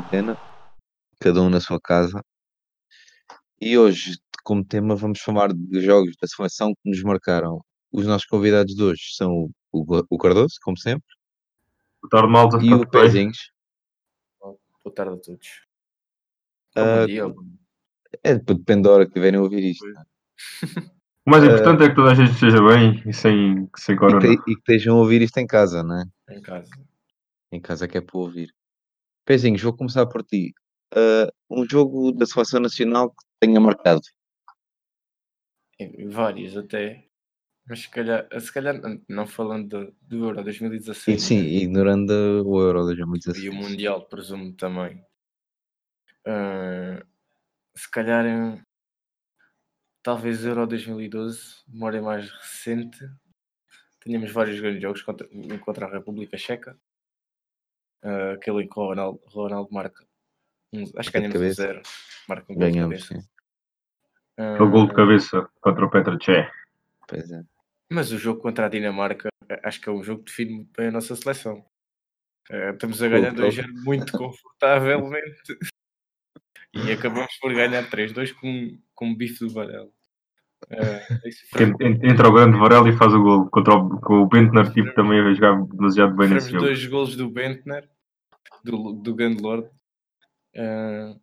quarentena, cada um na sua casa. E hoje, como tema, vamos falar de jogos da seleção que nos marcaram. Os nossos convidados de hoje são o, o Cardoso, como sempre, Boa tarde, malta. e o? Pezinhos. Boa tarde a todos. Ah, bom dia. É, depende da hora que tiverem a ouvir isto. O mais importante é que toda a gente esteja bem e sem, sem E, corona. que, e que estejam a ouvir isto em casa, né? Em casa. Em casa que é para ouvir. Pezinhos, vou começar por ti. Ah, um jogo da seleção nacional que tenha marcado. Em- Vários até. Mas se calhar, se calhar não falando do, do Euro 2016 E, sim, né? ignorando o Euro e o 2016. Mundial, presumo também. Ah, se calhar eh, talvez Euro 2012, memória mais recente. Tínhamos vários grandes jogos contra, contra a República Checa. Aquele em que o Ronaldo, Ronaldo marca. um- acho que de ganhamos um cabeça. zero. Marca um gol de Ganhamos, cabeça. sim. Aquele gol de cabeça contra o Petra Tché. Pois é. Mas o jogo contra a Dinamarca, eh, acho que é um jogo que define bem a nossa seleção. Eh, estamos a ganhar pô. 2 muito confortavelmente. E acabamos por ganhar 3-2 com, com um bife do Varela. En- Entra o grande Varela e faz o gol. Contra o, com o Bentner, tipo, também a jogar demasiado bem nesse jogo. dois golos do Bentner, do, do grande Lord. Eh,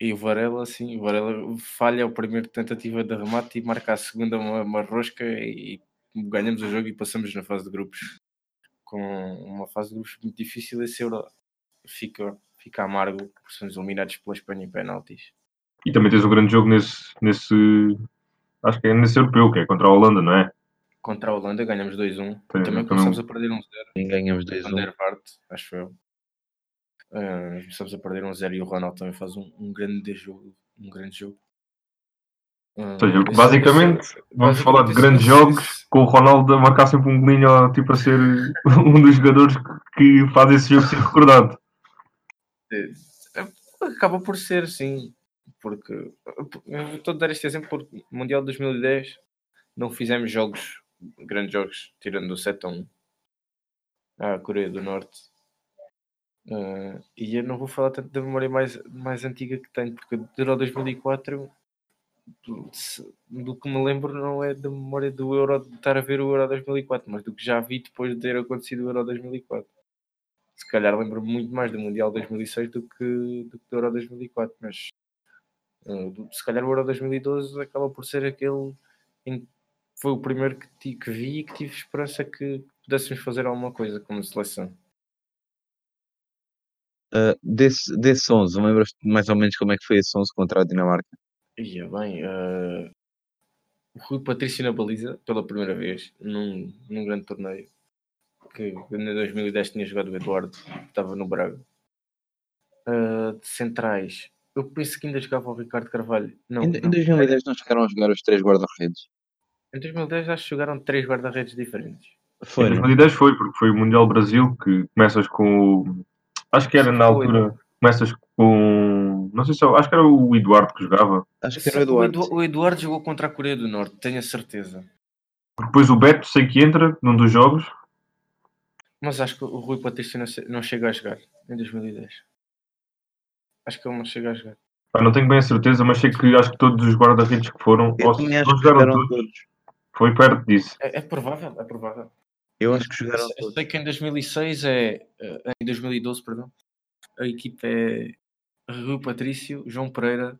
e o Varela, sim, o Varela falha a primeira tentativa de remate e marca a segunda uma, uma rosca e, ganhamos o jogo e passamos na fase de grupos. Com uma fase de grupos muito difícil, esse Euro fica, fica amargo por sermos eliminados pela Espanha em penaltis. E também tens um grande jogo nesse, nesse. Acho que é nesse europeu, que é contra a Holanda, não é? Contra a Holanda ganhamos 2-1. Sim, Também também- começamos a perder 1-0. E ganhamos 2 Van der Vaart, acho eu. Ah, começamos a perder um 0 e o Ronaldo também faz um, um grande jogo. Um grande jogo. Ah, Ou seja, basicamente, esse- Vamos basicamente falar de grandes esse- jogos, com o Ronaldo a marcar sempre um golinho, tipo a ser um dos jogadores que faz esse jogo ser recordado. esse- Acaba por ser, sim. Porque eu estou a dar este exemplo porque Mundial de 2010 não fizemos jogos, grandes jogos, tirando o 7 a 1 à Coreia do Norte. Ah, e eu não vou falar tanto da memória mais, mais antiga que tenho, porque do Euro 2004, se- do que me lembro, não é da memória do Euro de estar a ver o Euro 2004, mas do que já vi depois de ter acontecido o Euro 2004. Se calhar lembro-me muito mais do Mundial 2006 do que do, que do Euro 2004, mas ah, do- se calhar o Euro 2012 acaba por ser aquele em que foi o primeiro que, que vi e que tive esperança que pudéssemos fazer alguma coisa como seleção. Ah, desse, desse 11, lembras-te mais ou menos como é que foi esse 11 contra a Dinamarca? Ia bem, eh, o Rui Patrício na baliza pela primeira vez num, num grande torneio que em 2010 tinha jogado o Eduardo, que estava no Braga. Eh, de centrais, eu penso que ainda jogava o Ricardo Carvalho. Não, Em, não. em 2010 não chegaram a jogar os três guarda-redes. Em 2010 acho que jogaram três guarda-redes diferentes. Foi, em não? 2010 foi, porque foi o Mundial Brasil que começas com o. Acho que era na altura. Começas com. Não sei se. Acho que era o Eduardo que jogava. Acho que era o Eduardo. Edu- o Eduardo jogou contra a Coreia do Norte, tenho a certeza. Depois o Beto, sei que entra num dos jogos. Mas acho que o Rui Patrício não, chega a jogar em 2010. Acho que ele não chega a jogar. Pá, não tenho bem a certeza, mas sei que acho que todos os guarda-redes que foram. Eu ou se não jogaram todos, todos. foi perto disso. É, é provável, é provável. Eu acho que jogaram Eu sei que em 2006 é. eh, Em 2012, perdão. A equipa é Rui Patrício, João Pereira,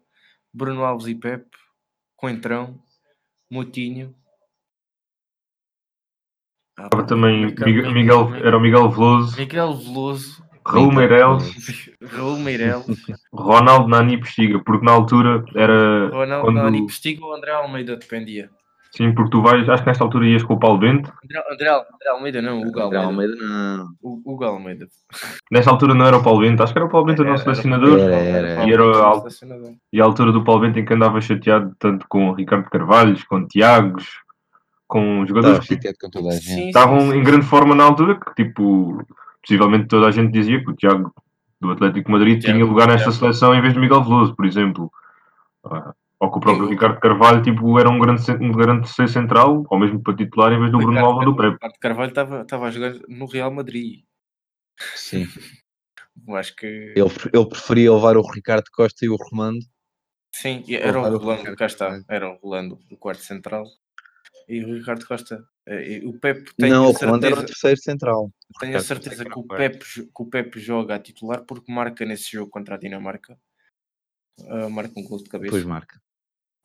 Bruno Alves e Pepe, Coentrão, Moutinho. Ah, também Miguel- Miguel, era o Miguel Veloso, Miguel Veloso, Raul Meireles, Raul Meireles, Ronaldo Nani Pestiga, porque na altura era Ronaldo quando- Nani Postigo ou André Almeida, dependia. Sim, porque tu vais, acho que nesta altura ias com o Paulo Bento, André, André, André Almeida não, o André Almeida. Não. O Almeida. nesta altura não era o Paulo Bento, acho que era o Paulo Bento o nosso Era- selecionador, Era, era. E era o alto. selecionador. e a altura do Paulo Bento em que andava chateado tanto com o Ricardo Carvalhos, com o Tiagos, com jogadores Estava que chateado com toda a gente. Sim, estavam em grande forma na altura, que tipo, possivelmente toda a gente dizia que o Tiago do Atlético de Madrid Tiago- tinha lugar nesta Tiago. seleção em vez de Miguel Veloso, por exemplo. Ou que o próprio Sim. Ricardo Carvalho tipo, era um grande, um grande terceiro central, ou mesmo para titular, em vez do Bruno Alva do Carvalho- Prep. Ricardo Carvalho estava estava a jogar no Real Madrid. Sim. Eu acho que Ele, ele preferia levar o Ricardo Costa e o Romando. sim, era o Rolando, cá está, Costa. era o Rolando, o quarto central. E o Ricardo Costa, eh, e o Pepe tem não, a o Romando era o certeza, terceiro central. tenho a certeza que o. Pepe, que o Pepe joga a titular porque marca nesse jogo contra a Dinamarca. Ah, marca um gol de cabeça Depois marca.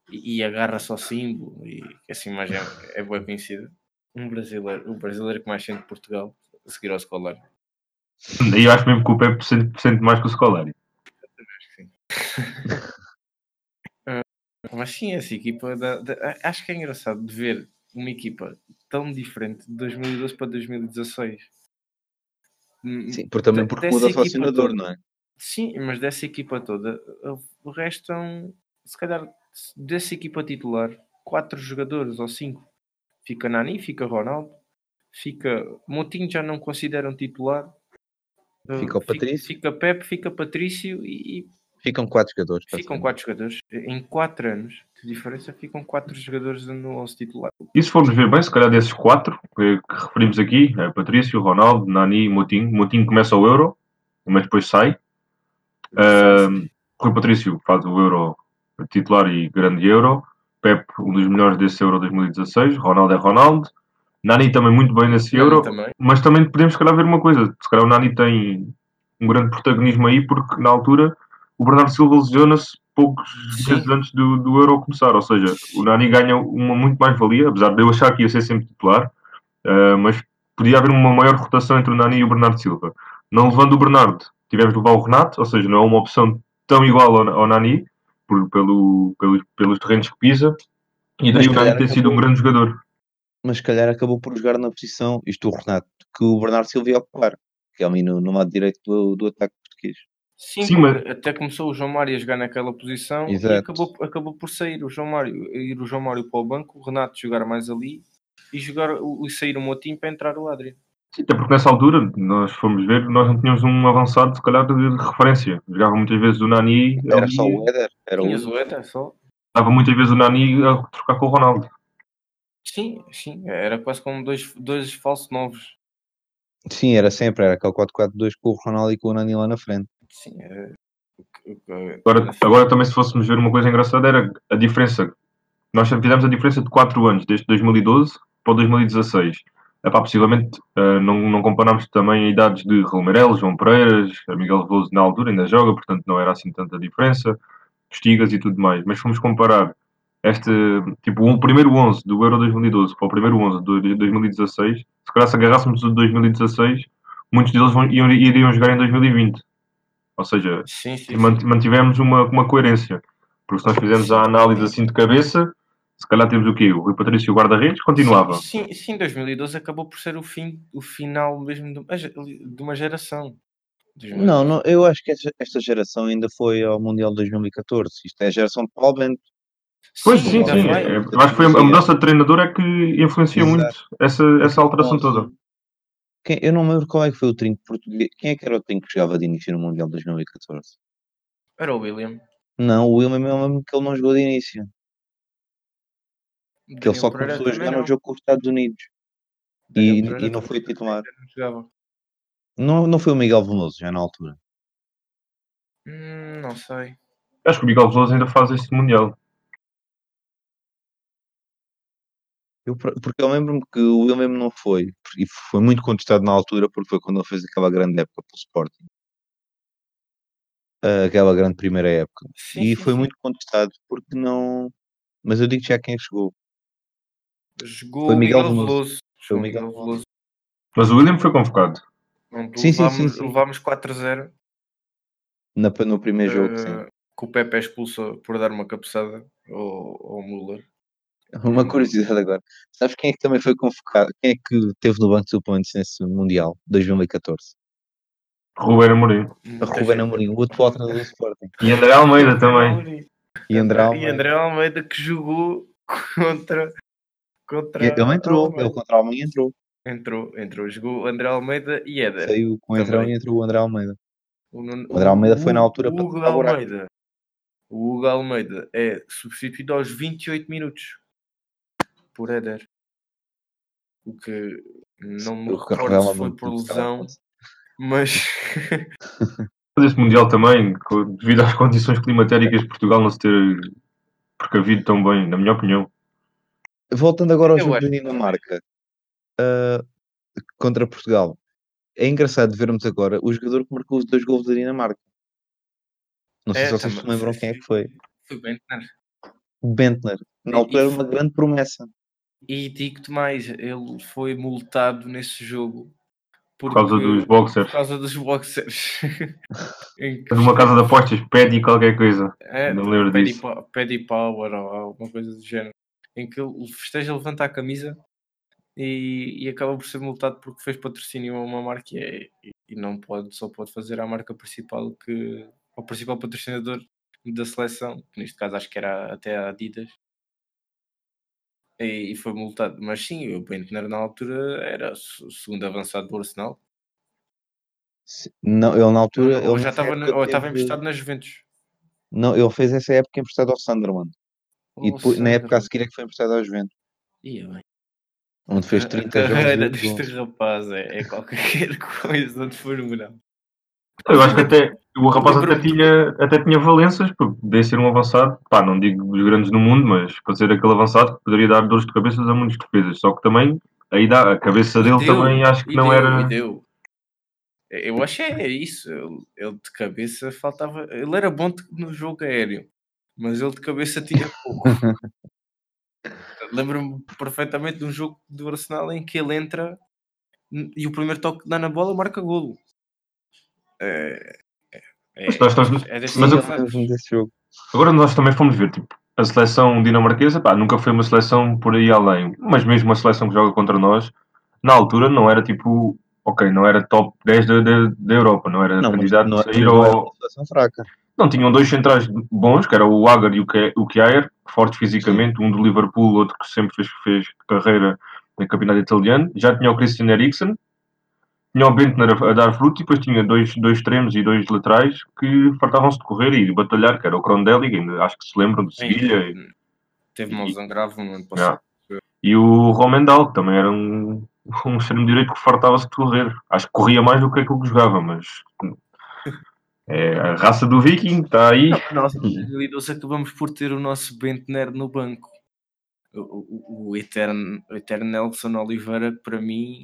E, e agarra-se ao símbolo e essa imagem é, é boa conhecida. Um brasileiro, o brasileiro que mais sente Portugal, a seguir ao escolar. E eu acho mesmo que o Pepe sente, sente mais que o Scolari. Sim. Mas sim, essa equipa, da- da- acho que é engraçado de ver uma equipa tão diferente de 2012 para 2016. Hum, Sim, por, também porque muda o equipa selecionador, toda. não é? Sim, mas dessa equipa toda, o resto são, se calhar, dessa equipa titular, quatro jogadores ou cinco. Fica Nani, fica Ronaldo, fica. Motinho já não consideram titular. Uh, Fica o Patrício. Fica Pepe, fica Patrício e, Ficam quatro jogadores. ficam quatro jogadores. Em quatro anos de diferença, ficam quatro jogadores no 11 titular. E se formos ver bem, se calhar desses quatro que, que referimos aqui, é Patrício, Ronaldo, Nani e Moutinho. Moutinho começa o Euro, mas depois sai. Ahm, Rui Patrício faz o Euro titular e grande Euro. Pep, um dos melhores desse Euro 2016. Ronaldo é Ronaldo. Nani também muito bem nesse Nani Euro. também. Mas também podemos, se calhar, ver uma coisa. Se calhar o Nani tem um grande protagonismo aí, porque na altura o Bernardo Silva lesionou-se poucos Sim. meses antes do, do Euro começar. Ou seja, o Nani ganha uma muito mais valia, apesar de eu achar que ia ser sempre titular. Uh, mas podia haver uma maior rotação entre o Nani e o Bernardo Silva. Não levando o Bernardo, tivemos de levar o Renato, ou seja, não é uma opção tão igual ao, ao Nani, por- pelo, pelos, pelos terrenos que pisa. E daí Mas o tem sido um grande jogador. Mas se calhar acabou por jogar na posição, isto o Renato, que o Bernardo Silva ia ocupar. Que é ali no, no lado direito do, do ataque português. Sim, Sim, porque até começou o João Mário a jogar naquela posição e Exato. acabou, acabou por sair o João Mário, ir o João Mário para o banco, o Renato jogar mais ali e jogar o, e sair o Motim para entrar o Adri. Sim, até porque nessa altura, nós fomos ver, nós não tínhamos um avançado, se calhar, de, referência. Jogava muitas vezes o Nani, Era ali, só o Éder, era o Tinhas o Éder só. dava muitas vezes o Nani a trocar com o Ronaldo. Sim, sim, era quase como dois, dois falsos novos. Sim, era sempre, era aquele 4-4-2 com o Ronaldo e com o Nani lá na frente. Sim, era... o que- o que- Agora, agora também, se fôssemos ver uma coisa engraçada, era a diferença. Nós fizemos a diferença de 4 anos, desde 2012 para o 2016. Epá, possivelmente eh, não, não comparámos também a idades de Meireles, João Pereiras, Miguel Veloso na altura ainda joga, portanto não era assim tanta diferença, Estigas e tudo mais. Mas fomos comparar este, tipo, o primeiro 11 do Euro 2012 para o primeiro 11 do- de 2016, se calhar se agarrássemos o de 2016, muitos deles vão, iam, iriam jogar em 2020. Ou seja, Sim, sim, sim. mantivemos uma, uma coerência. Porque se nós fizermos a análise assim de cabeça, se calhar temos o quê? O Rui Patrício e o guarda-redes continuava. Sim, sim, sim, 2012 acabou por ser o fim, o final mesmo de uma, geração. 2012. Não, não, eu acho que esta, geração ainda foi ao Mundial de 2014. Isto é a geração de Paulo Bento. Pois sim, sim. vai. é- eu acho que foi a, a mudança de treinador é que influencia Exato. muito essa, essa alteração toda. Quem- eu não me lembro qual é que foi o trinco português. Quem é que era o trinco que jogava de início no Mundial de 2014? Era o William. Não, o William eu lembro que ele não jogou de início. Que ele só Pereira começou a jogar no não. jogo com os Estados Unidos. E, e não foi titular. não. Não, foi o Miguel Veloso já na altura. Hum, não sei. Acho que o Miguel Veloso ainda faz este Mundial. Eu, por- porque eu lembro-me que o William não foi. E foi muito contestado na altura porque foi quando ele fez aquela grande época pelo Sporting. Aquela grande primeira época. Sim, e sim, foi sim. muito contestado porque não. Mas eu digo já quem chegou. Jogou Foi o Miguel Miguel, Veloso. Foi Jogou o o Miguel Veloso. Mas o William foi convocado. Pronto, Sim, sim, sim, levámos, sim. levámos 4-0. Na, no primeiro jogo, sim. que o Pepe é expulso por dar uma cabeçada ao, ao Müller. Uma curiosidade agora. Sabes quem é que também foi convocado? Quem é que teve no banco de suplentes nesse Mundial 2014? Ruben Amorim. Ruben Amorim, o atual treinador do Sporting. E André Almeida também. E André E Almeida. André Almeida que jogou contra. Contra Ele entrou, Almeida. ele contra a Alemanha entrou. Entrou, entrou. Jogou André Almeida e Éder. Saiu com o entrão e entrou o André Almeida. O, Nuno- O André Almeida foi na o- altura o para Hugo buraco. Almeida. O Hugo Almeida é substituído aos 28 minutos por Éder. O que não me O recordo se foi muito por lesão. Mas este Mundial também, devido às condições climatéricas de Portugal não se ter precavido tão bem, na minha opinião. Voltando agora ao Eu jogo da Dinamarca ah, contra Portugal. É engraçado vermos agora o jogador que marcou os dois gols da Dinamarca. Não sei É, se vocês se lembram quem é que foi. foi bem, né? Bentner. Na altura era uma grande promessa. E digo-te mais, ele foi multado nesse jogo Por causa dos boxers. Por causa dos boxers. Que- Numa casa de apostas, pede qualquer coisa. É, Não lembro disso. Paddy Power ou alguma coisa do género. Em que ele festeja, levanta a camisa e, e acaba por ser multado porque fez patrocínio a uma marca e, é- e não pode, só pode fazer a marca principal que o principal patrocinador da seleção, que neste caso acho que era até a Adidas. E, e foi multado. Mas sim, o Bentner na altura era o se- segundo avançado do Arsenal. Se- Não, ele na altura. ou ele já estava na- ou estava emprestado na Juventus. Não, ele fez essa época emprestado ao Sunderland. E Ou depois, na época a seguir é que foi emprestado ao Juventus. Ia bem. Onde fez A- 30 a jogos. carreira e oito deste rapaz é, é qualquer coisa de fenomenal. Eu acho que até o rapaz até tinha, até tinha valências, porque podia ser um avançado, pá, não digo dos grandes no mundo, mas para ser aquele avançado que poderia dar dores de cabeça a muitos defesas. Só que também aí dá, a cabeça E dele deu, também acho que e não deu, era. e deu. Eu acho que é isso. Ele, ele de cabeça faltava. Ele era bom no jogo aéreo, mas ele de cabeça tinha pouco. Lembro-me perfeitamente de um jogo do Arsenal em que ele entra e o primeiro toque que dá na bola marca golo. É, é, Mas nós estamos- é mas eu-. Agora nós também fomos ver, tipo, a seleção dinamarquesa, pá, nunca foi uma seleção por aí além, mas mesmo a seleção que joga contra nós, na altura não era tipo, ok, não era top 10 da, da, da Europa, não era Não, candidato não, a sair não era ao, uma situação fraca. Não, tinham dois centrais bons, que era o Agar e o Kjaer, fortes fisicamente, um do Liverpool, outro que sempre fez, fez carreira no campeonato italiano. Já tinha o Christian Eriksen, tinha o Bentner a, dar fruto e depois tinha dois, dois extremos e dois laterais que fartavam-se de correr e de batalhar, que era o ainda acho que se lembram de Sevilha, e, Teve uma lesão grave no ano passado. e o Romendal, que também era um, um extremo direito que fartava-se de correr. Acho que corria mais do que aquilo que jogava, mas... É, a raça do Viking está aí. Nós, em 2012, acabamos por ter o nosso Bentner no banco. O, o, o, eterno, o eterno Nelson Oliveira, para mim,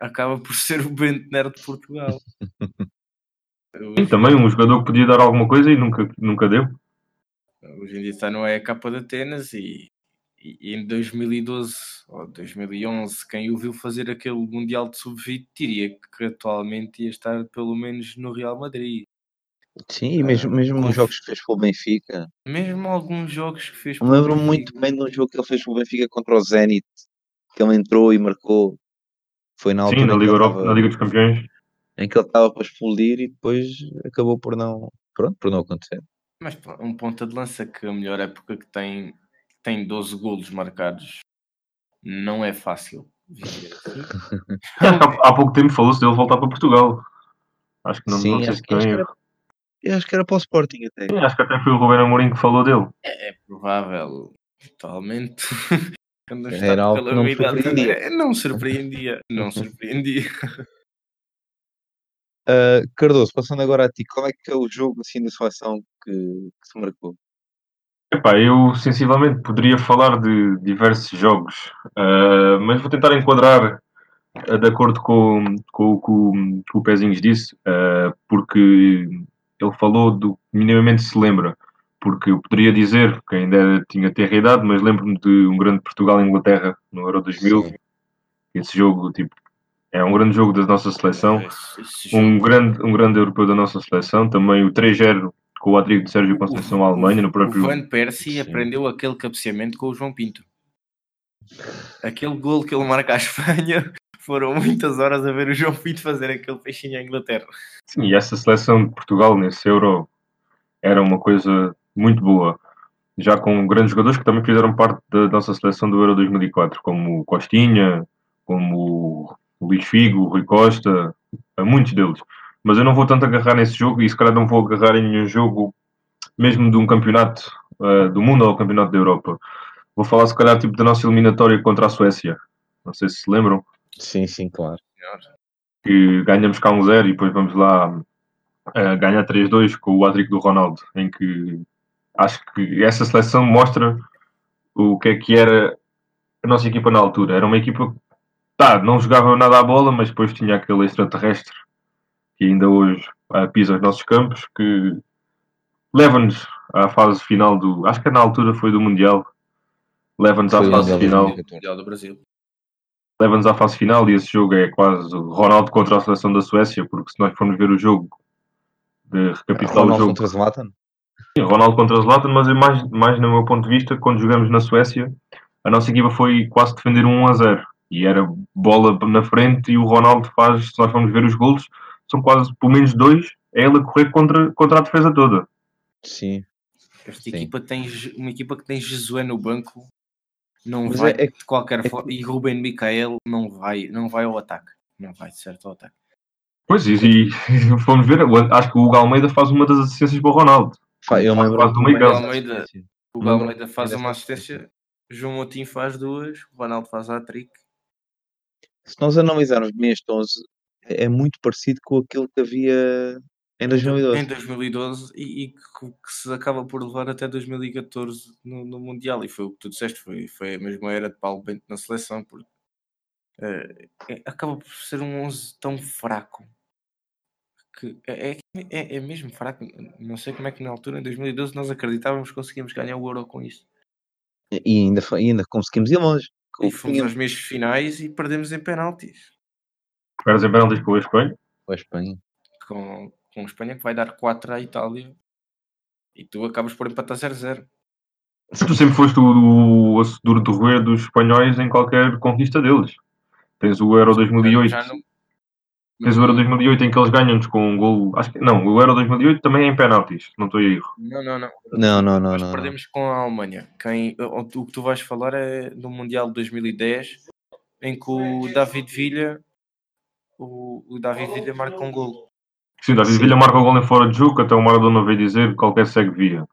acaba por ser o Bentner de Portugal. Sim, também um jogador que podia dar alguma coisa e nunca, nunca deu. Hoje em dia está no EK de Atenas e, e, e em 2012 ou 2011, quem o viu fazer aquele Mundial de Sub-20 diria que atualmente ia estar pelo menos no Real Madrid. Sim, e mesmo, mesmo com- nos jogos que fez pelo Benfica. Mesmo alguns jogos que fez. Me lembro muito bem de um jogo que ele fez pelo Benfica contra o Zenit. Que ele entrou e marcou. Foi na altura Sim, na Liga, Europa, estava- na Liga dos Campeões. em que ele estava para explodir e depois acabou por não. Pronto, por não acontecer. Mas um ponta de lança que a melhor época que tem, tem 12 golos marcados não é fácil. assim. Há, há pouco tempo falou-se dele voltar para Portugal. Acho que não, Sim, não sei se tem erro. Eu acho que era para o Sporting até. Sim, acho que até foi o Ruben Amorim que falou dele. É provável, totalmente. Quando está Era algo pela que não me surpreendia. é, Não surpreendia, não surpreendia. Ah, Cardoso, passando agora a ti, qual é que é o jogo assim da seleção que, que se marcou? Epá, eu sensivelmente poderia falar de diversos jogos, ah, mas vou tentar enquadrar ah, de acordo com, com, com, com o Pezinhos disse, ah, porque ele falou do que minimamente se lembra. Porque eu poderia dizer que ainda tinha ter idade, mas lembro-me de um grande Portugal e Inglaterra no Euro 2000. Sim. Esse jogo, tipo, é um grande jogo da nossa seleção. Esse- esse jogo- Um grande, um grande europeu da nossa seleção. Também o 3-0 com o Adrigo de Sérgio Conceição à Alemanha, no próprio. O Van Persie Sim. aprendeu aquele cabeceamento com o João Pinto. Aquele gol que ele marca à Espanha foram muitas horas a ver o João Pinto fazer aquele peixinho à Inglaterra. Sim, e essa seleção de Portugal nesse Euro era uma coisa muito boa. Já com grandes jogadores que também fizeram parte da nossa seleção do Euro 2004, como o Costinha, como o Luís Figo, o Rui Costa, muitos deles. Mas eu não vou tanto agarrar nesse jogo e se calhar não vou agarrar em nenhum jogo mesmo de um campeonato eh, do mundo ou campeonato da Europa. Vou falar se calhar tipo da nossa eliminatória contra a Suécia. Não sei se se lembram. Sim, sim, claro. que ganhamos cá um zero e depois vamos lá uh, ganhar 3-2 com o Adrico do Ronaldo, em que acho que essa seleção mostra o que é que era a nossa equipa na altura. Era uma equipa tá, não jogava nada à bola, mas depois tinha aquele extraterrestre que ainda hoje uh, pisa os nossos campos, que leva-nos à fase final do. Acho que na altura foi do Mundial. Leva-nos à fase final. Mundial do Brasil. Leva-nos à fase final e esse jogo é quase Ronaldo contra a seleção da Suécia, porque se nós formos ver o jogo, de recapitular Ronaldo o jogo. contra Zlatan? Sim, Ronaldo contra Zlatan, mas é mais, mais no meu ponto de vista, quando jogamos na Suécia, a nossa equipa foi quase defender um 1 a 0 e era bola na frente e o Ronaldo faz, se nós formos ver os golos, são quase pelo menos dois, é ele a correr contra, contra a defesa toda. Sim. Esta Sim. equipa tem uma equipa que tem Jesué no banco, não Mas vai é- é de qualquer é forma, e Ruben Micael não vai, não vai ao ataque. Não vai de certo ao ataque. Pois, e, e fomos ver, acho que o Hugo Almeida faz uma das assistências para o Ronaldo. Fa- Eu Faz lembro meio campo. Almeida. O Lembro- Almeida faz uma assistência, João Moutinho faz duas, o Ronaldo faz a trick. Se nós analisarmos bem este 11, é é muito parecido com aquilo que havia em 2012. Em 2012 e, e que, que se acaba por levar até 2014 no, no Mundial. E foi o que tu disseste, foi, foi a mesma era de Paulo Bento na seleção, porque eh, é- acaba por ser um 11 tão fraco que é, é, é, é mesmo fraco. Não sei como é que na altura, em 2012, nós acreditávamos que conseguíamos ganhar o Euro com isso. E ainda, foi- ainda conseguimos ir longe. E fomos às meias finais e perdemos em penaltis Esperas em penaltis com a Espanha. com a Espanha. com, com a Espanha, que vai dar 4 à Itália. E tu acabas por empatar 0-0. Tu sempre foste o, o duro de roer dos espanhóis em qualquer conquista deles. Tens o Euro 2008. Já não- Tens o Euro 2008 em que eles ganham-nos com um gol. Acho que não, o Euro 2008 também é em penaltis, não estou a erro. Não, não, não. Não, não, não, Nós não. não. perdemos com a Alemanha. Quem, o, o que tu vais falar é do Mundial de 2010, em que o David Villa, o, o David Villa marca um gol. Sim, David Sim. Villa marca o gol em fora de jogo, até o Maradona veio dizer qualquer segue via.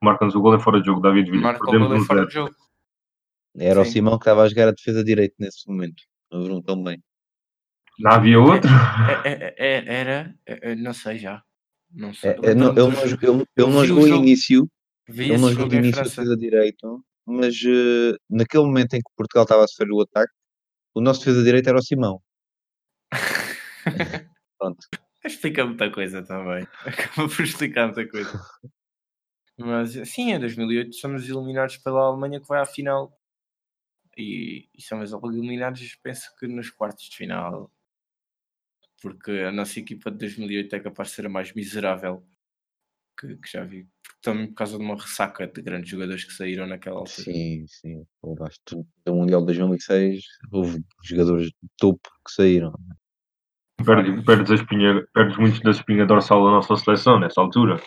Marca-nos o gol em fora de jogo, David Villa. Marca o gol em um fora de jogo. Era o Sim. Simão que estava a jogar a defesa direito nesse momento. Não viram tão bem. Não havia outro? É, é, é, era, é, é, não sei já. Não sei. É, é, não, ele, não, jo- ele, ele não vi o jogou jogo. início, ele não jogou de início a França. defesa direito, mas eh, naquele momento em que Portugal estava a sofrer o ataque, o nosso defesa direito era o Simão. Pronto. Explica muita coisa também. Acaba por explicar muita coisa. Mas sim, em 2008 somos eliminados pela Alemanha que vai à final. E, e somos eliminados, penso que nos quartos de final. Porque a nossa equipa de 2008 é capaz de ser a mais miserável que, que já vi. Também por causa de uma ressaca de grandes jogadores que saíram naquela altura. Sim, sim. Acho que do Mundial de 2006 houve jogadores de topo que saíram. Perdes, perdes, a espinha, perdes muito da espinha dorsal da nossa seleção nessa altura.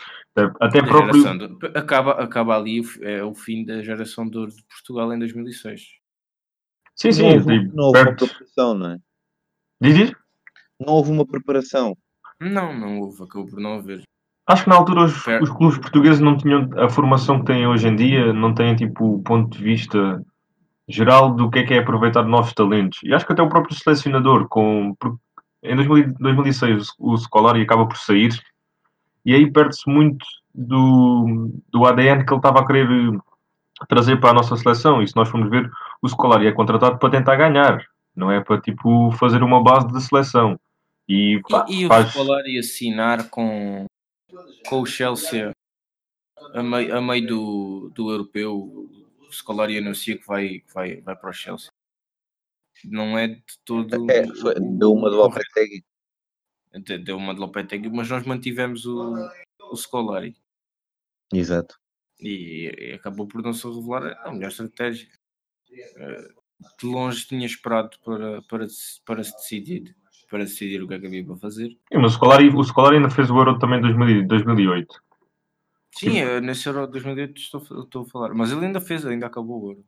Até, próprio. do- acaba, acaba ali é, o fim da geração de ouro de Portugal em 2006. Sim, sim, não houve, tipo, não houve uma preparação, não é? Diz, diz? Não houve uma preparação. Não, não houve, acabou por não haver. Acho que na altura os, Per- os clubes portugueses não tinham a formação que têm hoje em dia, não têm tipo o ponto de vista geral do que é que é aproveitar novos talentos. E acho que até o próprio selecionador, com, em 2000 2006 o Scolari acaba por sair e aí perde-se muito do, do ADN que ele estava a querer eh, trazer para a nossa seleção. E se nós formos ver, o Scolari é contratado para tentar ganhar, não é para tipo fazer uma base de seleção. E, pá, E, e o faz- Scolari assinar com, com o Chelsea a meio, a meio do, do europeu, o Scolari anuncia que vai, que vai, vai para o Chelsea. Não é de todo. É, foi- deu uma correto. Lopetegui. De- Deu uma de Lopetegui, mas nós mantivemos o, o Scolari. Exato. e, e acabou por não se revelar a melhor estratégia. Eh, De longe tinha esperado para, para, se- para se decidir para decidir o que é que havia para fazer. Sim, mas o Scolari, o Scolari ainda fez o Euro também em 2000 2008. Sim, nesse Euro 2008 estou, estou a falar, mas ele ainda fez, ainda acabou o Euro.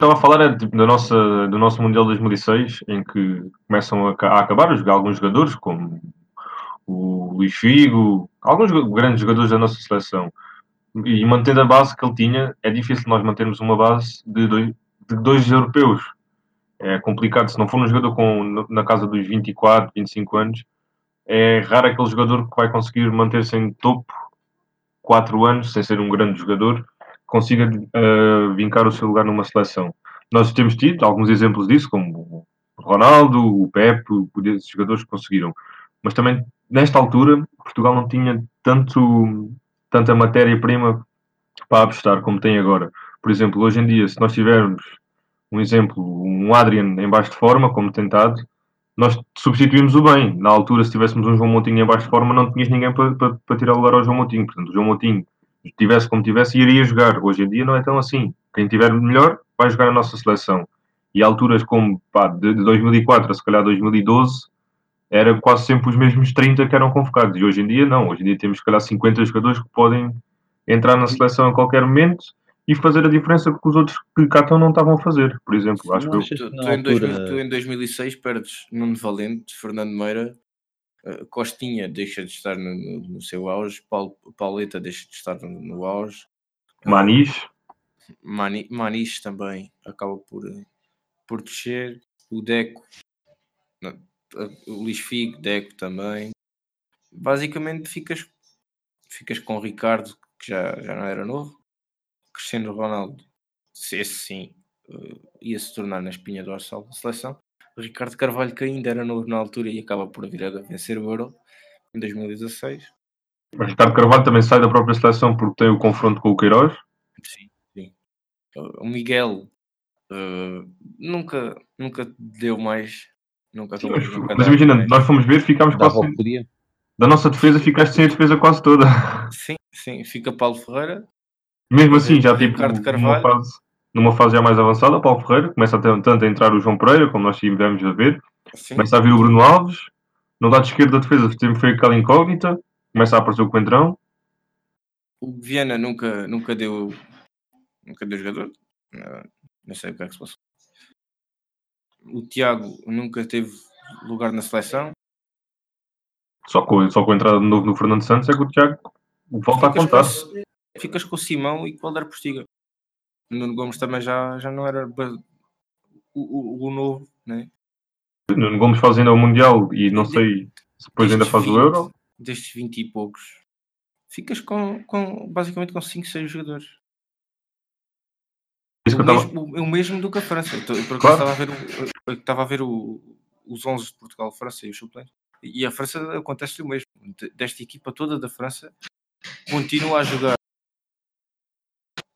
Estava a falar é, da nossa, do nosso Mundial 2006, em que começam a, a acabar os- alguns jogadores, como o Luís Figo, alguns grandes jogadores da nossa seleção. E mantendo a base que ele tinha, é difícil nós mantermos uma base de dois, de dois europeus. é complicado. Se não for um jogador com, na casa dos 24, 25 anos, é raro aquele jogador que vai conseguir manter-se em topo 4 anos, sem ser um grande jogador, consiga uh, vincar o seu lugar numa seleção. Nós temos tido alguns exemplos disso, como o Ronaldo, o Pepe, esses jogadores que conseguiram. Mas também, nesta altura, Portugal não tinha tanto, tanta matéria-prima para apostar como tem agora. Por exemplo, hoje em dia, se nós tivermos um exemplo, um Adrian em baixo de forma, como tentado, nós substituímos o bem. Na altura, se tivéssemos um João Moutinho em baixo de forma, não tinhas ninguém para, para, para tirar o lugar ao João Moutinho. Portanto, o João Moutinho, tivesse como tivesse, iria jogar. Hoje em dia não é tão assim. Quem tiver melhor, vai jogar a nossa seleção. E alturas como pá, de 2004 a se calhar 2012, era quase sempre os mesmos 30 que eram convocados. E hoje em dia, não. Hoje em dia temos, se calhar, 50 jogadores que podem entrar na seleção a qualquer momento e fazer a diferença que os outros que cá estão não estavam a fazer, por exemplo. Acho que tu, tu, em 2000, tu, em 2006 perdes Nuno Valente, Fernando Meira, Costinha deixa de estar no, no, no seu auge, Paulo, Pauleta deixa de estar no, no auge. Manis. Mani, Manis também acaba por, por descer. O Deco, o Luís Figo, Deco também. Basicamente ficas, ficas com o Ricardo, que já, já não era novo Cristiano Ronaldo, esse sim, ia se tornar na espinha dorsal da seleção. Ricardo Carvalho, que ainda era novo na altura e acaba por vir a vencer o Euro em 2016. Mas Ricardo Carvalho também sai da própria seleção porque tem o confronto com o Queiroz. Sim, sim. O Miguel uh, nunca, nunca deu mais. Nunca sim, mas, nunca mas imagina, nós fomos ver, ficámos quase. Sem, da nossa defesa, ficaste sem a defesa quase toda. Sim, sim. Fica Paulo Ferreira, mesmo assim, já tipo, numa fase, numa fase já mais avançada, Paulo Ferreira, começa a ter, tanto a entrar o João Pereira, como nós tivemos a ver, Sim. começa a vir o Bruno Alves, no lado esquerdo da defesa sempre foi aquela incógnita, começa a aparecer o Coentrão. O Viana nunca, nunca deu nunca deu jogador, não, sei o que é que se passou. O Tiago nunca teve lugar na seleção. Só com, só com a entrada de novo no Fernando Santos é que o Tiago volta a contar ficas com o Simão e com o Alder Postiga. O Nuno Gomes também já, já não era o, o, o novo, né? Nuno Gomes faz ainda o Mundial e não sei se depois ainda faz 20, o Euro. Destes 20 e poucos, ficas com, com basicamente com 5, 6 jogadores. O mesmo, tava... o, mesmo, do que a França. Por claro. estava a ver, o, estava a ver o, os 11 de Portugal, França e os suplentes. E a França acontece o mesmo. Desta equipa toda da França, continua a jogar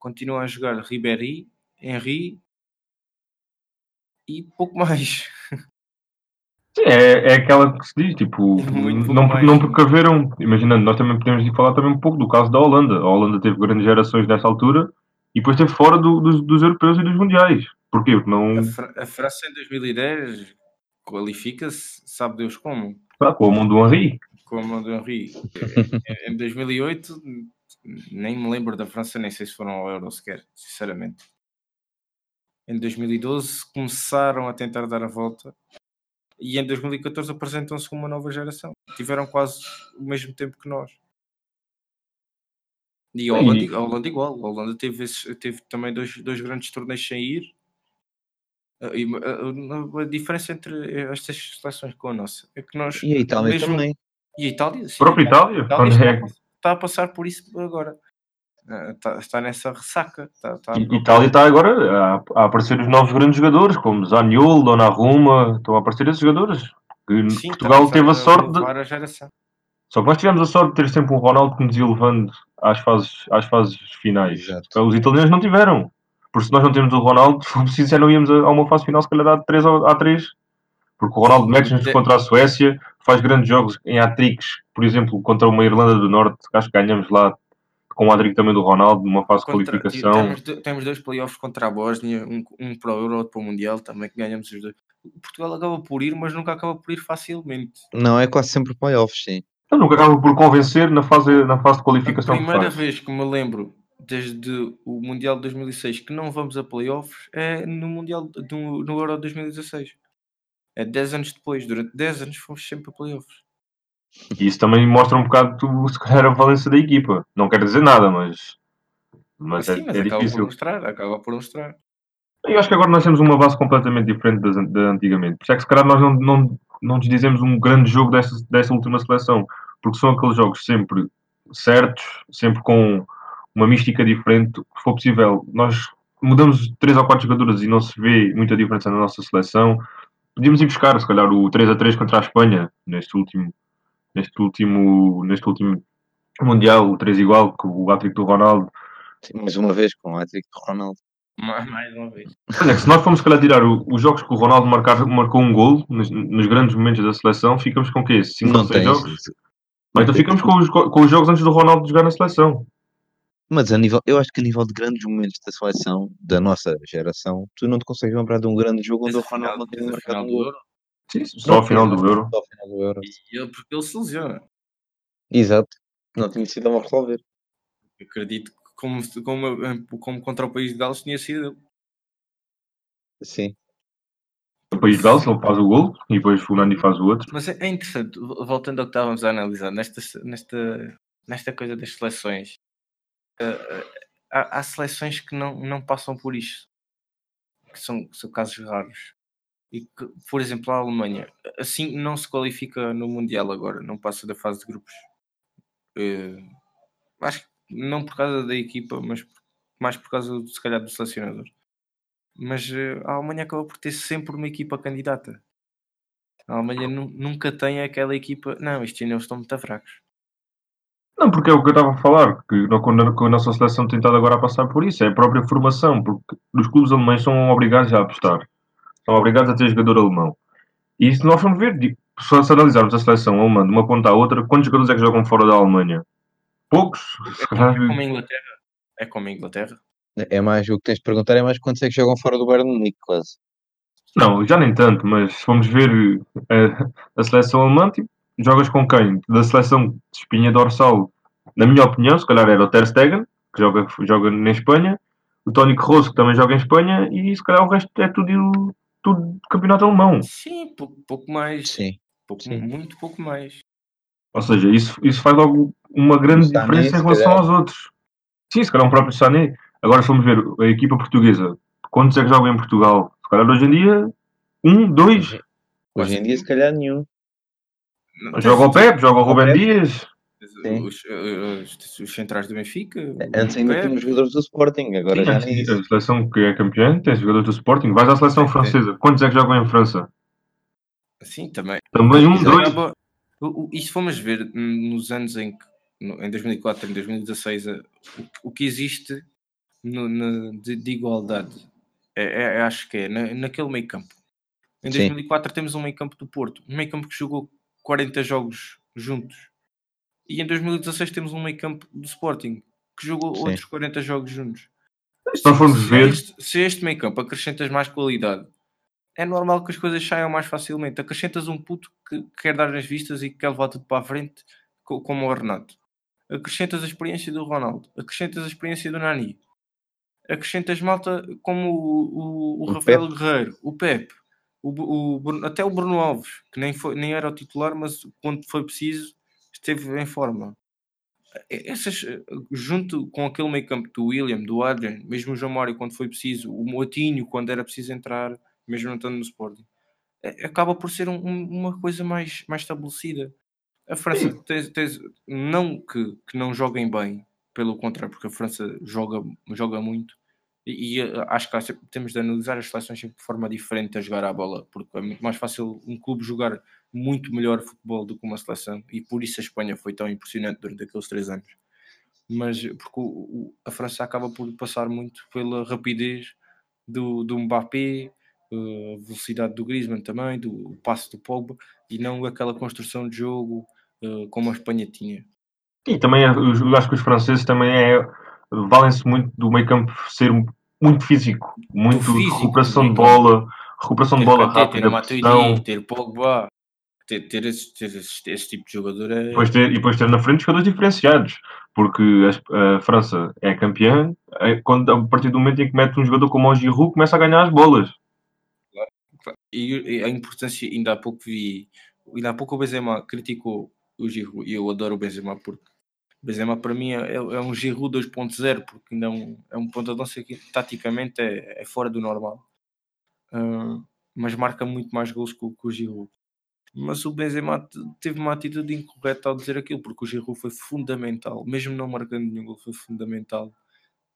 continua a jogar Ribéry, Henry e pouco mais. É, é aquela que se diz, tipo, não, não precaveram, imaginando, nós também podemos falar também um pouco do caso da Holanda. A Holanda teve grandes gerações nessa altura e depois esteve fora do, dos, dos europeus e dos mundiais. Porquê? Porque não... A, Fra a França em 2010 qualifica-se, sabe Deus como. Ah, com a mão do Henri. Com a mão do Henri. em 2008 nem me lembro da França, nem sei se foram ao Euro sequer, sinceramente. Em 2012 começaram a tentar dar a volta e em 2014 apresentam-se uma nova geração. Tiveram quase o mesmo tempo que nós. E a Holanda, a Holanda igual. A Holanda teve, teve também dois, dois grandes torneios sem ir. A, a, a, diferença entre estas seleções com a nossa é que nós. E a Itália mesmo, também. E a Itália? Sim, a própria Itália? Itália está a passar por isso agora. Está, está nessa ressaca. Está, está e Itália está agora a, a, aparecer os novos grandes jogadores, como Zaniolo, Donnarumma, estão a aparecer esses jogadores. Que Sim, Portugal teve a sorte de. A Só que nós tivemos a sorte de ter sempre um Ronaldo que nos ia levando às fases, às fases finais. Exato. Os italianos não tiveram. Porque se nós não temos o Ronaldo, se não íamos a, a uma fase final, se calhar a 3 a 3 porque o Ronaldo mete-nos contra a Suécia, faz grandes jogos em hat-tricks, por exemplo, contra uma Irlanda do Norte, acho que ganhamos lá com o hat também do Ronaldo, numa fase contra, de qualificação. Temos, temos, dois playoffs contra a Bósnia, um, um para o Euro, outro para o Mundial, também que ganhamos os dois. Portugal acaba por ir, mas nunca acaba por ir facilmente. Não, é quase sempre playoffs, sim. Então, nunca acaba por convencer na fase, na fase de qualificação. A primeira que vez que me lembro, desde o Mundial de 2006, que não vamos a playoffs, é no Mundial do, no Euro 2016. É 10 anos depois, durante 10 anos fomos sempre a playoffs. E isso também mostra um bocado tu, se calhar, a valência da equipa. Não quer dizer nada, mas. Mas, Sim, é, mas é acaba difícil. por mostrar, acaba por mostrar. Eu acho que agora nós temos uma base completamente diferente da antigamente. Por isso é que se calhar nós não, não, não nos dizemos um grande jogo dessa, dessa última seleção, porque são aqueles jogos sempre certos, sempre com uma mística diferente. Se for possível, nós mudamos três ou quatro jogadores e não se vê muita diferença na nossa seleção. Podíamos ir buscar, se calhar, o 3 a 3 contra a Espanha neste último, neste último, neste último Mundial, o 3 igual, com o hat-trick do Ronaldo. Sim, mais uma vez com o hat-trick do Ronaldo. Ma- Mais uma vez. Olha, se nós formos se calhar tirar o- os jogos que o Ronaldo marcar, marcou um gol nos, nos grandes momentos da seleção, ficamos com o quê? 5 ou Não 6 tem. jogos? Ou então ficamos com os, com os jogos antes do Ronaldo jogar na seleção. Mas a nível, eu acho que a nível de grandes momentos da seleção, da nossa geração, tu não te consegues lembrar de um grande jogo onde o Ronaldo final marcado um do gol. Euro. Sim, só ao final do Euro. Só ao final do Euro. E ele, porque ele se lesiona. Exato. Não tinha sido a resolver. Acredito que como, como, como contra o país de Gales tinha sido ele. Sim. O País de Gales, ele faz o gol e depois o Nani faz o outro. Mas é é interessante, vo- voltando ao que estávamos a analisar, nesta, nesta, nesta coisa das seleções, há, há seleções que não, não passam por isto, que são, são casos raros. E que, por exemplo, a Alemanha, assim não se qualifica no Mundial agora, não passa da fase de grupos. Eh, acho que não por causa da equipa, mas mais por causa, se calhar, do selecionador. Mas eh, a Alemanha acaba por ter sempre uma equipa candidata. A Alemanha nu- nunca tem aquela equipa. Não, estes chineses estão muito fracos. Não, porque é o que eu estava a falar, que não- quando a- a nossa seleção tem estado agora a passar por isso, é a própria formação, porque os clubes alemães são obrigados a apostar, são obrigados a ter jogador alemão. E se nós formos ver, só se analisarmos a seleção alemã de uma ponta à outra, quantos jogadores é que jogam fora da Alemanha? Poucos? É como a Inglaterra. É como a Inglaterra. É mais, o que tens de perguntar é mais quantos é que jogam fora do Bayern de Munique, quase. Não, já nem tanto, mas se formos ver eh, a seleção alemã, tipo, jogas com quem? Da seleção de espinha dorsal, na minha opinião, se calhar era o Ter Stegen, que joga, joga na Espanha, o Toni Kroos, que também joga em Espanha, e se calhar o resto é tudo, tudo campeonato alemão. Sim, pouco, pouco mais. Sim. Pouco, sim. Muito pouco mais. Ou seja, isso, isso faz logo uma grande Sané, diferença em relação calhar. aos outros. Sim, se calhar um próprio Sané. Agora, se formos ver a equipa portuguesa, quantos é que jogam em Portugal? Se calhar hoje em dia, um, dois. Hoje em dia, se calhar, nenhum. Não, Joga o tens- Pepe, joga o Rubem. Dias. Sim. Os, eh, os, os centrais do Benfica. o Antes ainda tínhamos jogadores do Sporting, agora Sim, já nem a seleção que é campeã tem jogadores do Sporting. Vais à seleção Sim, sim. francesa. Quantos é que jogam em França? Sim, também. Também um, dois. Acaba- o- o- E se formos ver nos anos em que, no- em 2004 em 2016, a- o, o que existe no- na- de, de igualdade, é, é- acho que é na- naquele meio campo. Em Sim. 2004 temos um meio campo do Porto, um meio campo que jogou 40 jogos juntos. E em 2016 temos um meio campo do Sporting que jogou Sim. outros 40 jogos juntos. Se formos Se ver, este, se este meio campo acrescentas mais qualidade, é normal que as coisas saiam mais facilmente. Acrescentas um puto que, que quer dar as vistas e que quer levar tudo para a frente, co- como o Renato. Acrescentas a experiência do Ronaldo. Acrescentas a experiência do Nani. Acrescentas malta como o, o- o O Rafael Guerreiro, o Pepe, o, o até o Bruno Alves, que nem, foi, nem era o titular, mas quando foi preciso esteve em forma. Essas, junto com aquele meio campo do William, do Adrian, mesmo o João Mário quando foi preciso, o Motinho quando era preciso entrar, mesmo não estando no Sporting, eh, acaba por ser um- uma coisa mais, mais estabelecida. A França tens, tens- não que, que não joguem bem, pelo contrário, porque a França joga, joga muito e, eh, acho que temos de analisar as seleções de forma diferente a jogar a bola, porque é muito mais fácil um clube jogar muito melhor futebol do que uma seleção e por isso a Espanha foi tão impressionante durante aqueles três anos. Mas porque o- o- a França acaba por passar muito pela rapidez do, do Mbappé, eh, a velocidade do Griezmann também, do passo do Pogba e não aquela construção de jogo eh, como a Espanha tinha. e também eu acho que os franceses também é, valem-se muito do meio campo ser muito físico, muito físico, recuperação de bola, recuperação de Ter bola ter rápida, pressão, ter Pogba, ter, ter, esse, ter esse, esse tipo de jogador é... depois ter, e depois ter na frente jogadores diferenciados, porque a, a França é campeã é quando, a partir do momento em que mete um jogador como o Giroud começa a ganhar as bolas. E, e a importância, ainda há pouco vi, ainda há pouco o Benzema criticou o Giroud, e eu adoro o Benzema porque Benzema para mim é, é um Giroud 2.0 porque ainda é um, é um ponta de lança que taticamente é, é fora do normal. Uh, mas marca muito mais gols que, que o Giroud. Mas o Benzema teve uma atitude incorreta ao dizer aquilo, porque o Giroud foi fundamental, mesmo não marcando nenhum gol, foi fundamental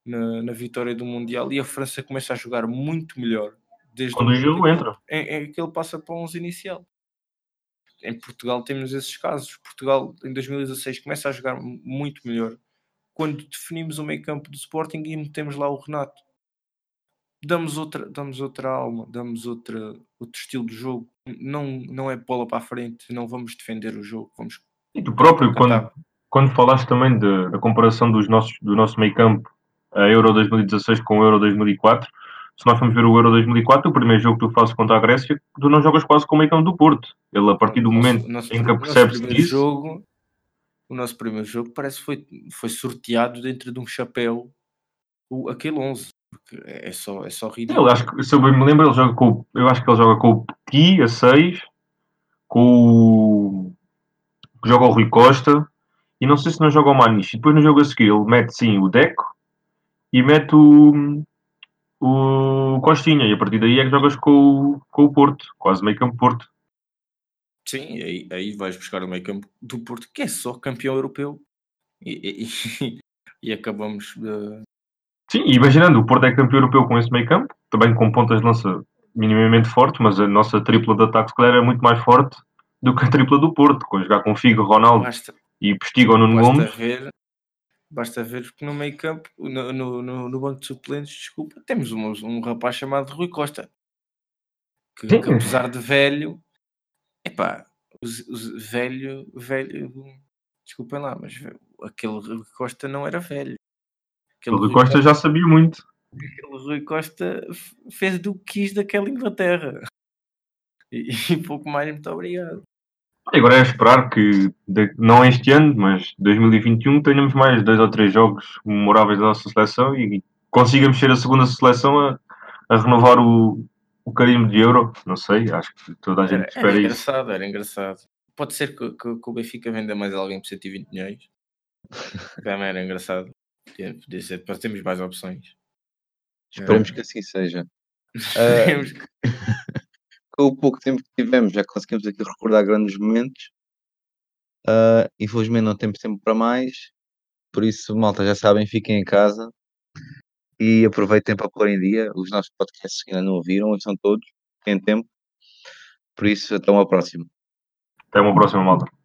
na, na vitória do Mundial e a França começa a jogar muito melhor desde quando o Giroud entra. É, é que ele passa para 11 inicial. Em Portugal temos esses casos. Portugal em 2016 começa a jogar muito melhor quando definimos o meio campo do Sporting e metemos lá o Renato damos outra, damos outra alma, damos outra, outro estilo de jogo. Não, não é bola para a frente, não vamos defender o jogo. Vamos e tu próprio, quando, quando falaste também de, da comparação dos nossos, do nosso meio campo, a Euro 2016 com o Euro 2004, se nós formos ver o Euro 2004, o primeiro jogo que tu fazes contra a Grécia, tu não jogas quase com o meio campo do Porto. Ele, a partir do momento nosso, em que percebe-se disso. Jogo, o nosso primeiro jogo parece que foi, foi sorteado dentro de um chapéu o, aquele 11 é só, é só ridículo. Ele, acho que, se eu bem me lembro, ele joga com, eu acho que ele joga com o Petit a 6, com o. joga o Rui Costa, e não sei se não joga o Maniche. E depois no jogo a seguir ele mete sim o Deco e mete o, o Costinha, e a partir daí é que jogas com o, com o Porto, quase meio campo Porto. Sim, aí, aí vais buscar o meio campo do Porto, que é só campeão europeu. E, e, e acabamos de, Sim, imaginando, o Porto é campeão europeu com esse meio campo, também com pontas de lança minimamente fortes, mas a nossa tripla de ataque, se calhar, é muito mais forte do que a tripla do Porto, com jogar com Figo, Ronaldo basta, e Postigo ou Nuno Gomes. Ver, basta ver que no meio campo, no, no, no, banco de suplentes, desculpa, temos um, um rapaz chamado Rui Costa, que, que apesar de velho, epá, os, os velho, velho, desculpem lá, mas aquele Rui Costa não era velho. Aquele o Rui Costa, Costa já sabia muito. Aquele Rui Costa fez do que quis daquela Inglaterra. E, e pouco mais, muito obrigado. Agora é esperar que, de, não este ano, mas 2021, tenhamos mais dois ou três jogos memoráveis da nossa seleção e consigamos ser a segunda seleção a, a renovar o, o carimbo de Euro. Não sei, acho que toda a gente era, espera era isso. Era engraçado, era engraçado. Pode ser que, que, que o Benfica venda mais alguém por 120 milhões. Também era engraçado. Podia ser, para termos mais opções. Esperemos que assim seja. Uh, com o pouco tempo que tivemos, já conseguimos aqui recordar grandes momentos. Uh, infelizmente não temos tempo para mais. Por isso, malta, já sabem, fiquem em casa e aproveitem para pôr em dia. Os nossos podcasts que ainda não ouviram, são todos, têm tempo. Por isso, até uma próxima. Até uma próxima, malta.